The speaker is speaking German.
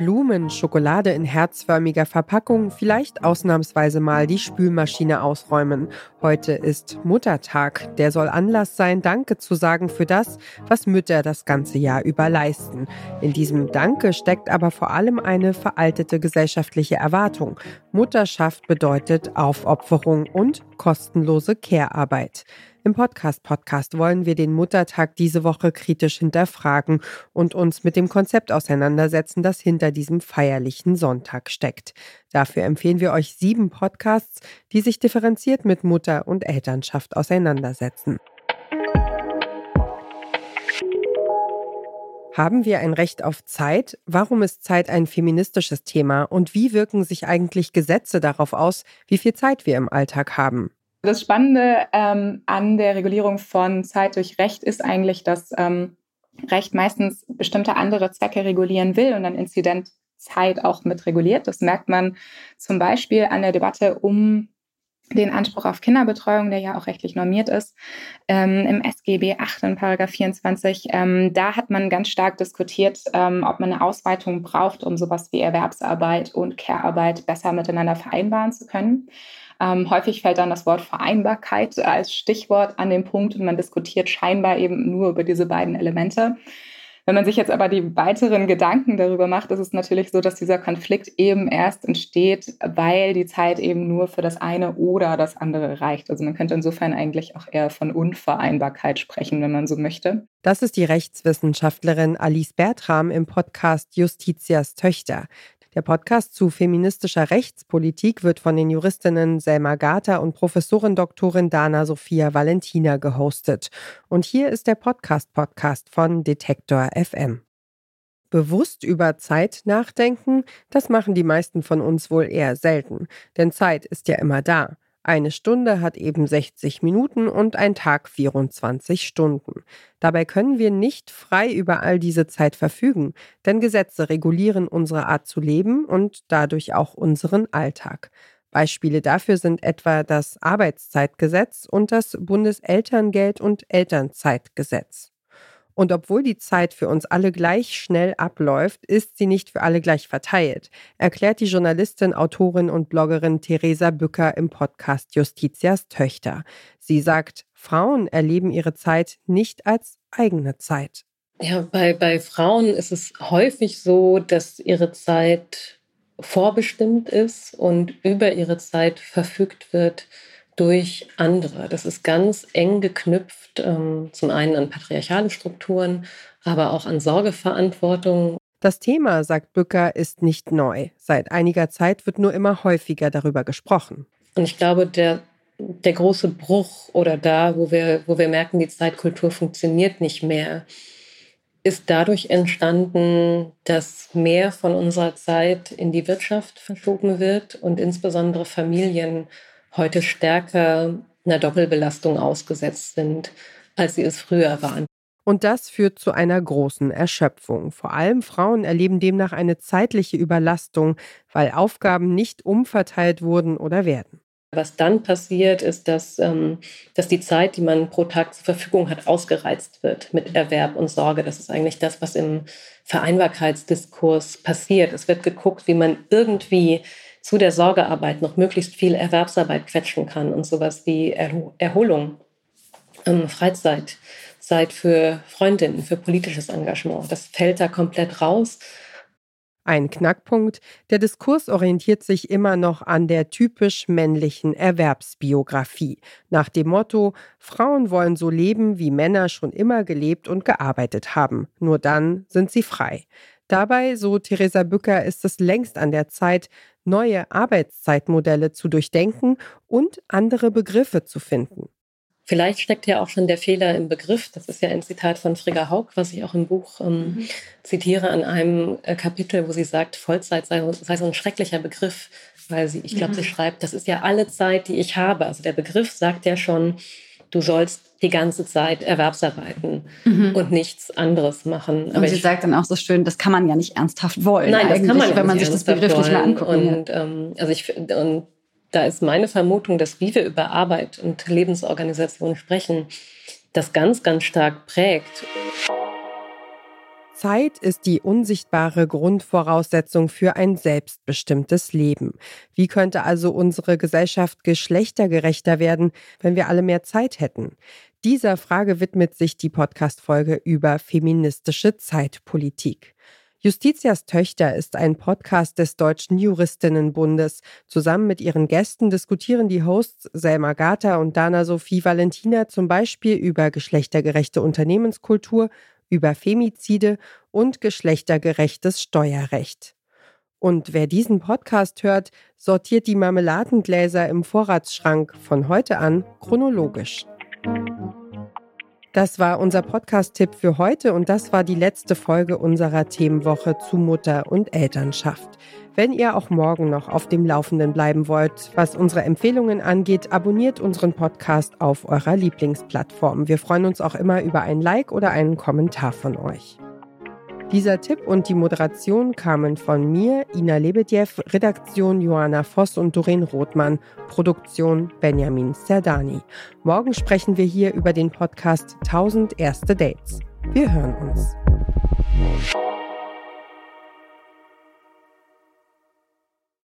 Blumen, Schokolade in herzförmiger Verpackung, vielleicht ausnahmsweise mal die Spülmaschine ausräumen. Heute ist Muttertag. Der soll Anlass sein, Danke zu sagen für das, was Mütter das ganze Jahr über leisten. In diesem Danke steckt aber vor allem eine veraltete gesellschaftliche Erwartung. Mutterschaft bedeutet Aufopferung und kostenlose Care-Arbeit. Im Podcast-Podcast wollen wir den Muttertag diese Woche kritisch hinterfragen und uns mit dem Konzept auseinandersetzen, das hinter diesem feierlichen Sonntag steckt. Dafür empfehlen wir euch sieben Podcasts, die sich differenziert mit Mutter und Elternschaft auseinandersetzen. Haben wir ein Recht auf Zeit? Warum ist Zeit ein feministisches Thema? Und wie wirken sich eigentlich Gesetze darauf aus, wie viel Zeit wir im Alltag haben? Das Spannende ähm, an der Regulierung von Zeit durch Recht ist eigentlich, dass ähm, Recht meistens bestimmte andere Zwecke regulieren will und dann Inzidentzeit auch mit reguliert. Das merkt man zum Beispiel an der Debatte um den Anspruch auf Kinderbetreuung, der ja auch rechtlich normiert ist, ähm, im SGB 8 in Paragraph 24. Ähm, da hat man ganz stark diskutiert, ähm, ob man eine Ausweitung braucht, um sowas wie Erwerbsarbeit und Care-Arbeit besser miteinander vereinbaren zu können. Ähm, häufig fällt dann das Wort Vereinbarkeit als Stichwort an den Punkt und man diskutiert scheinbar eben nur über diese beiden Elemente. Wenn man sich jetzt aber die weiteren Gedanken darüber macht, ist es natürlich so, dass dieser Konflikt eben erst entsteht, weil die Zeit eben nur für das eine oder das andere reicht. Also man könnte insofern eigentlich auch eher von Unvereinbarkeit sprechen, wenn man so möchte. Das ist die Rechtswissenschaftlerin Alice Bertram im Podcast Justitias Töchter. Der Podcast zu feministischer Rechtspolitik wird von den Juristinnen Selma Gata und Professorin Doktorin Dana Sophia Valentina gehostet. Und hier ist der Podcast-Podcast von Detektor FM. Bewusst über Zeit nachdenken, das machen die meisten von uns wohl eher selten, denn Zeit ist ja immer da. Eine Stunde hat eben 60 Minuten und ein Tag 24 Stunden. Dabei können wir nicht frei über all diese Zeit verfügen, denn Gesetze regulieren unsere Art zu leben und dadurch auch unseren Alltag. Beispiele dafür sind etwa das Arbeitszeitgesetz und das Bundeselterngeld- und Elternzeitgesetz. Und obwohl die Zeit für uns alle gleich schnell abläuft, ist sie nicht für alle gleich verteilt, erklärt die Journalistin, Autorin und Bloggerin Theresa Bücker im Podcast Justitias Töchter. Sie sagt, Frauen erleben ihre Zeit nicht als eigene Zeit. Ja, bei, bei Frauen ist es häufig so, dass ihre Zeit vorbestimmt ist und über ihre Zeit verfügt wird durch andere. Das ist ganz eng geknüpft, ähm, zum einen an patriarchale Strukturen, aber auch an Sorgeverantwortung. Das Thema, sagt Bücker, ist nicht neu. Seit einiger Zeit wird nur immer häufiger darüber gesprochen. Und ich glaube, der, der große Bruch oder da, wo wir, wo wir merken, die Zeitkultur funktioniert nicht mehr, ist dadurch entstanden, dass mehr von unserer Zeit in die Wirtschaft verschoben wird und insbesondere Familien heute stärker einer Doppelbelastung ausgesetzt sind, als sie es früher waren. Und das führt zu einer großen Erschöpfung. Vor allem Frauen erleben demnach eine zeitliche Überlastung, weil Aufgaben nicht umverteilt wurden oder werden. Was dann passiert, ist, dass, ähm, dass die Zeit, die man pro Tag zur Verfügung hat, ausgereizt wird mit Erwerb und Sorge. Das ist eigentlich das, was im Vereinbarkeitsdiskurs passiert. Es wird geguckt, wie man irgendwie zu der Sorgearbeit noch möglichst viel Erwerbsarbeit quetschen kann und sowas wie Erholung, ähm, Freizeit, Zeit für Freundinnen, für politisches Engagement. Das fällt da komplett raus. Ein Knackpunkt, der Diskurs orientiert sich immer noch an der typisch männlichen Erwerbsbiografie, nach dem Motto, Frauen wollen so leben, wie Männer schon immer gelebt und gearbeitet haben, nur dann sind sie frei. Dabei, so Theresa Bücker, ist es längst an der Zeit, neue Arbeitszeitmodelle zu durchdenken und andere Begriffe zu finden. Vielleicht steckt ja auch schon der Fehler im Begriff. Das ist ja ein Zitat von Frigga Haug, was ich auch im Buch ähm, mhm. zitiere an einem äh, Kapitel, wo sie sagt, Vollzeit sei, sei, so ein schrecklicher Begriff, weil sie, ich glaube, mhm. sie schreibt, das ist ja alle Zeit, die ich habe. Also der Begriff sagt ja schon, du sollst die ganze Zeit Erwerbsarbeiten mhm. und nichts anderes machen. Aber und sie ich, sagt dann auch so schön, das kann man ja nicht ernsthaft wollen. Nein, das kann man ja wenn man sich das begrifflich mal anguckt. Und, ähm, also ich, und da ist meine Vermutung, dass wie wir über Arbeit und Lebensorganisation sprechen, das ganz, ganz stark prägt. Zeit ist die unsichtbare Grundvoraussetzung für ein selbstbestimmtes Leben. Wie könnte also unsere Gesellschaft geschlechtergerechter werden, wenn wir alle mehr Zeit hätten? Dieser Frage widmet sich die Podcast-Folge über feministische Zeitpolitik. Justitias Töchter ist ein Podcast des Deutschen Juristinnenbundes. Zusammen mit ihren Gästen diskutieren die Hosts Selma Gata und Dana Sophie Valentina zum Beispiel über geschlechtergerechte Unternehmenskultur, über Femizide und geschlechtergerechtes Steuerrecht. Und wer diesen Podcast hört, sortiert die Marmeladengläser im Vorratsschrank von heute an chronologisch. Das war unser Podcast-Tipp für heute und das war die letzte Folge unserer Themenwoche zu Mutter und Elternschaft. Wenn ihr auch morgen noch auf dem Laufenden bleiben wollt, was unsere Empfehlungen angeht, abonniert unseren Podcast auf eurer Lieblingsplattform. Wir freuen uns auch immer über ein Like oder einen Kommentar von euch. Dieser Tipp und die Moderation kamen von mir, Ina Lebedjew, Redaktion Johanna Voss und Doreen Rothmann, Produktion Benjamin Serdani. Morgen sprechen wir hier über den Podcast 1000 erste Dates. Wir hören uns.